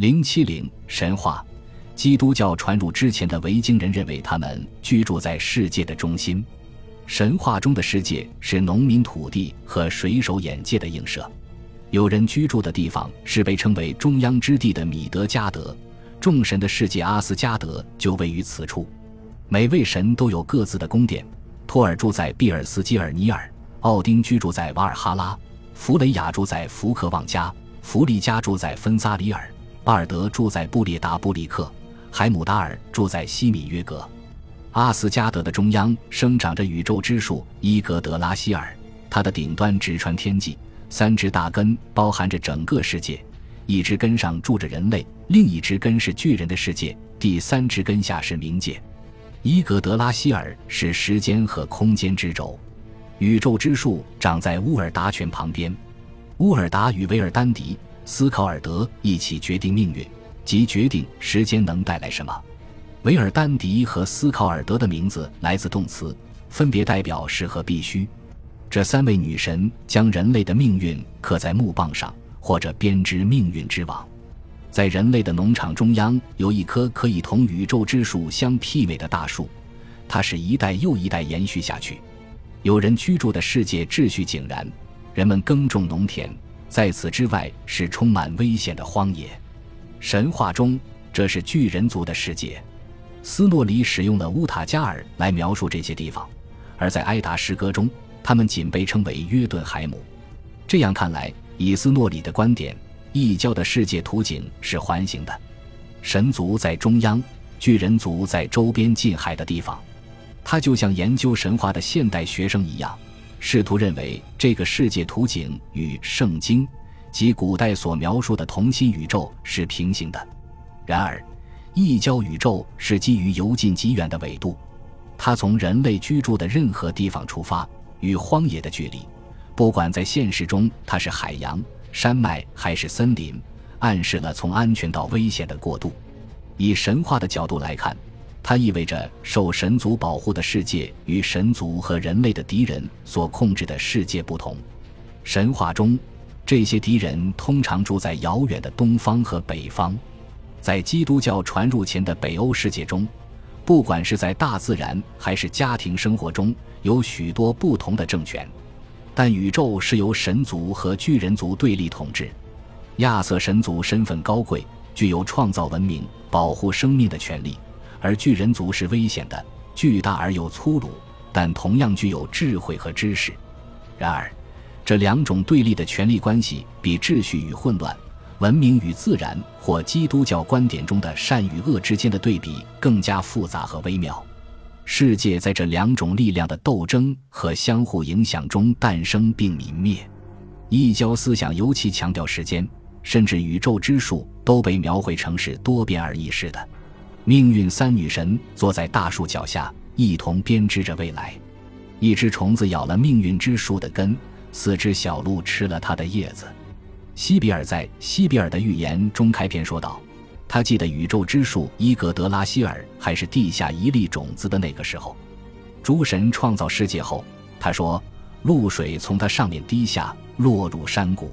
零七零神话，基督教传入之前的维京人认为他们居住在世界的中心。神话中的世界是农民土地和水手眼界的映射。有人居住的地方是被称为中央之地的米德加德，众神的世界阿斯加德就位于此处。每位神都有各自的宫殿。托尔住在毕尔斯基尔尼尔，奥丁居住在瓦尔哈拉，弗雷雅住在福克旺加，弗利加住在芬扎里尔。巴尔德住在布列达布里克，海姆达尔住在西米约格。阿斯加德的中央生长着宇宙之树伊格德拉希尔，它的顶端直穿天际，三只大根包含着整个世界，一只根上住着人类，另一只根是巨人的世界，第三只根下是冥界。伊格德拉希尔是时间和空间之轴，宇宙之树长在乌尔达泉旁边，乌尔达与维尔丹迪。斯考尔德一起决定命运，即决定时间能带来什么。维尔丹迪和斯考尔德的名字来自动词，分别代表是和必须。这三位女神将人类的命运刻在木棒上，或者编织命运之网。在人类的农场中央有一棵可以同宇宙之树相媲美的大树，它是一代又一代延续下去。有人居住的世界秩序井然，人们耕种农田。在此之外是充满危险的荒野。神话中，这是巨人族的世界。斯诺里使用了乌塔加尔来描述这些地方，而在埃达诗歌中，他们仅被称为约顿海姆。这样看来，以斯诺里的观点，异教的世界图景是环形的，神族在中央，巨人族在周边近海的地方。他就像研究神话的现代学生一样。试图认为这个世界图景与圣经及古代所描述的同心宇宙是平行的。然而，异交宇宙是基于由近及远的纬度，它从人类居住的任何地方出发，与荒野的距离，不管在现实中它是海洋、山脉还是森林，暗示了从安全到危险的过渡。以神话的角度来看。它意味着受神族保护的世界与神族和人类的敌人所控制的世界不同。神话中，这些敌人通常住在遥远的东方和北方。在基督教传入前的北欧世界中，不管是在大自然还是家庭生活中，有许多不同的政权。但宇宙是由神族和巨人族对立统治。亚瑟神族身份高贵，具有创造文明、保护生命的权利。而巨人族是危险的，巨大而又粗鲁，但同样具有智慧和知识。然而，这两种对立的权力关系比秩序与混乱、文明与自然或基督教观点中的善与恶之间的对比更加复杂和微妙。世界在这两种力量的斗争和相互影响中诞生并泯灭。异教思想尤其强调时间，甚至宇宙之树都被描绘成是多变而异世的。命运三女神坐在大树脚下，一同编织着未来。一只虫子咬了命运之树的根，四只小鹿吃了它的叶子。西比尔在《西比尔的预言》中开篇说道：“他记得宇宙之树伊格德拉希尔还是地下一粒种子的那个时候。诸神创造世界后，他说，露水从它上面滴下，落入山谷。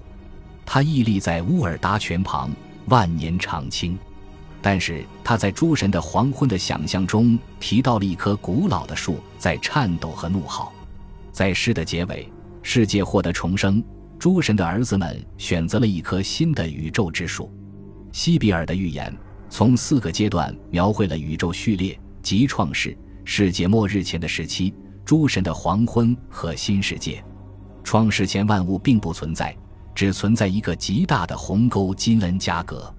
他屹立在乌尔达泉旁，万年长青。”但是他在诸神的黄昏的想象中提到了一棵古老的树在颤抖和怒号，在诗的结尾，世界获得重生，诸神的儿子们选择了一棵新的宇宙之树。西比尔的预言从四个阶段描绘了宇宙序列及创世、世界末日前的时期、诸神的黄昏和新世界。创世前万物并不存在，只存在一个极大的鸿沟金恩加格。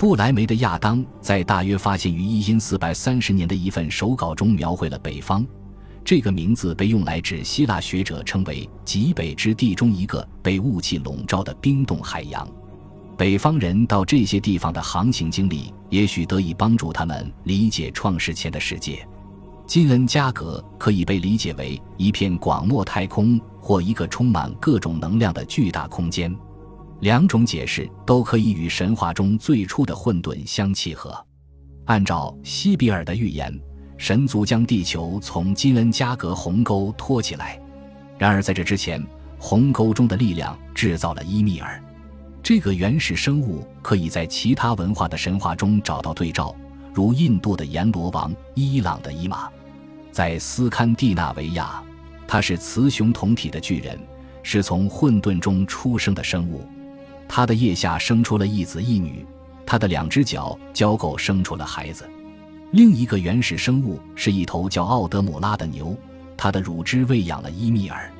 布莱梅的亚当在大约发现于一因四百三十年的一份手稿中描绘了北方，这个名字被用来指希腊学者称为极北之地中一个被雾气笼罩的冰冻海洋。北方人到这些地方的航行经历，也许得以帮助他们理解创世前的世界。金恩加格可以被理解为一片广袤太空或一个充满各种能量的巨大空间。两种解释都可以与神话中最初的混沌相契合。按照西比尔的预言，神族将地球从金恩加格鸿沟托起来。然而，在这之前，鸿沟中的力量制造了伊米尔。这个原始生物可以在其他文化的神话中找到对照，如印度的阎罗王、伊朗的伊玛。在斯堪的纳维亚，它是雌雄同体的巨人，是从混沌中出生的生物。他的腋下生出了一子一女，他的两只脚交媾生出了孩子。另一个原始生物是一头叫奥德姆拉的牛，它的乳汁喂养了伊米尔。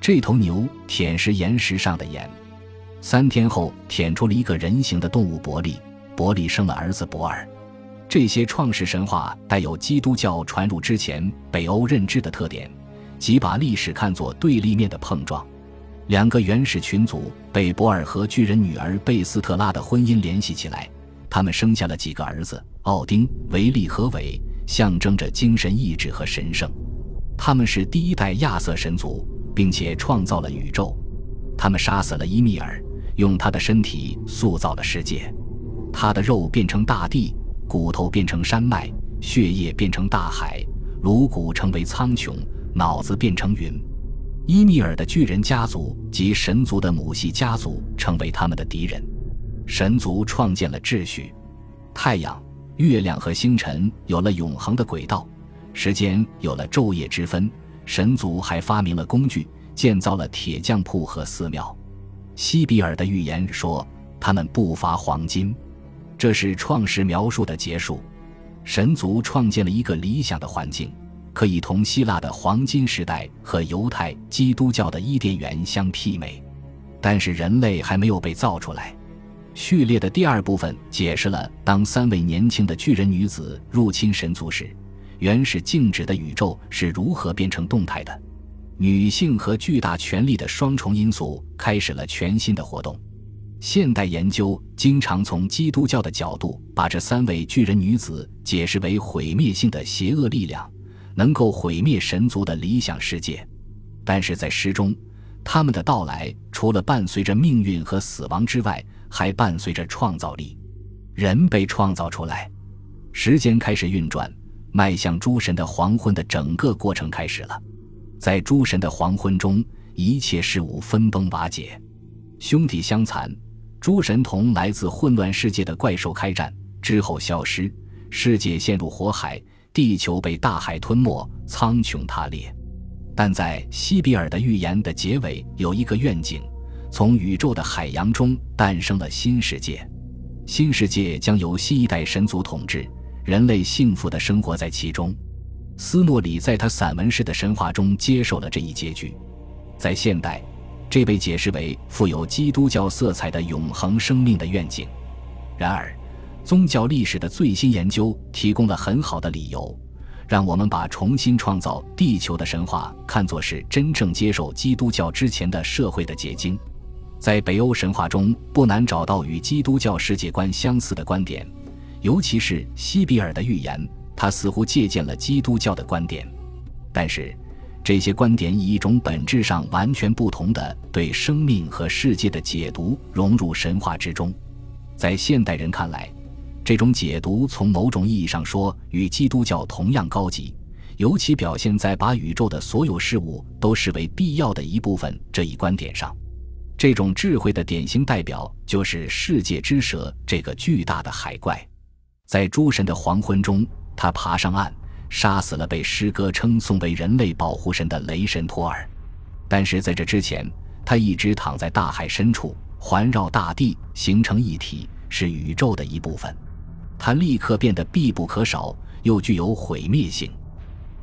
这头牛舔食岩石上的盐。三天后，舔出了一个人形的动物伯利，伯利生了儿子博尔。这些创世神话带有基督教传入之前北欧认知的特点，即把历史看作对立面的碰撞。两个原始群族被博尔和巨人女儿贝斯特拉的婚姻联系起来，他们生下了几个儿子：奥丁、维利和韦，象征着精神意志和神圣。他们是第一代亚瑟神族，并且创造了宇宙。他们杀死了伊米尔。用他的身体塑造了世界，他的肉变成大地，骨头变成山脉，血液变成大海，颅骨成为苍穹，脑子变成云。伊米尔的巨人家族及神族的母系家族成为他们的敌人。神族创建了秩序，太阳、月亮和星辰有了永恒的轨道，时间有了昼夜之分。神族还发明了工具，建造了铁匠铺和寺庙。西比尔的预言说，他们不乏黄金，这是创世描述的结束。神族创建了一个理想的环境，可以同希腊的黄金时代和犹太基督教的伊甸园相媲美。但是人类还没有被造出来。序列的第二部分解释了，当三位年轻的巨人女子入侵神族时，原始静止的宇宙是如何变成动态的。女性和巨大权力的双重因素开始了全新的活动。现代研究经常从基督教的角度把这三位巨人女子解释为毁灭性的邪恶力量，能够毁灭神族的理想世界。但是在诗中，他们的到来除了伴随着命运和死亡之外，还伴随着创造力。人被创造出来，时间开始运转，迈向诸神的黄昏的整个过程开始了。在诸神的黄昏中，一切事物分崩瓦解，兄弟相残。诸神同来自混乱世界的怪兽开战之后消失，世界陷入火海，地球被大海吞没，苍穹塌裂。但在西比尔的预言的结尾有一个愿景：从宇宙的海洋中诞生了新世界，新世界将由新一代神族统治，人类幸福的生活在其中。斯诺里在他散文式的神话中接受了这一结局，在现代，这被解释为富有基督教色彩的永恒生命的愿景。然而，宗教历史的最新研究提供了很好的理由，让我们把重新创造地球的神话看作是真正接受基督教之前的社会的结晶。在北欧神话中，不难找到与基督教世界观相似的观点，尤其是西比尔的预言。他似乎借鉴了基督教的观点，但是这些观点以一种本质上完全不同的对生命和世界的解读融入神话之中。在现代人看来，这种解读从某种意义上说与基督教同样高级，尤其表现在把宇宙的所有事物都视为必要的一部分这一观点上。这种智慧的典型代表就是世界之蛇这个巨大的海怪，在诸神的黄昏中。他爬上岸，杀死了被诗歌称颂为人类保护神的雷神托尔。但是在这之前，他一直躺在大海深处，环绕大地，形成一体，是宇宙的一部分。它立刻变得必不可少，又具有毁灭性。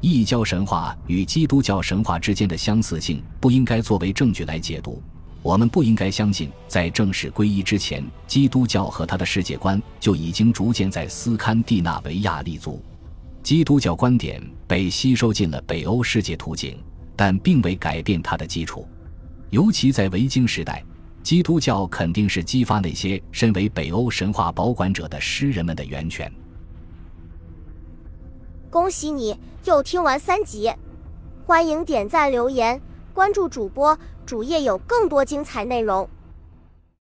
异教神话与基督教神话之间的相似性不应该作为证据来解读。我们不应该相信，在正式皈依之前，基督教和他的世界观就已经逐渐在斯堪的纳维亚立足。基督教观点被吸收进了北欧世界图景，但并未改变它的基础。尤其在维京时代，基督教肯定是激发那些身为北欧神话保管者的诗人们的源泉。恭喜你又听完三集，欢迎点赞、留言、关注主播。主页有更多精彩内容。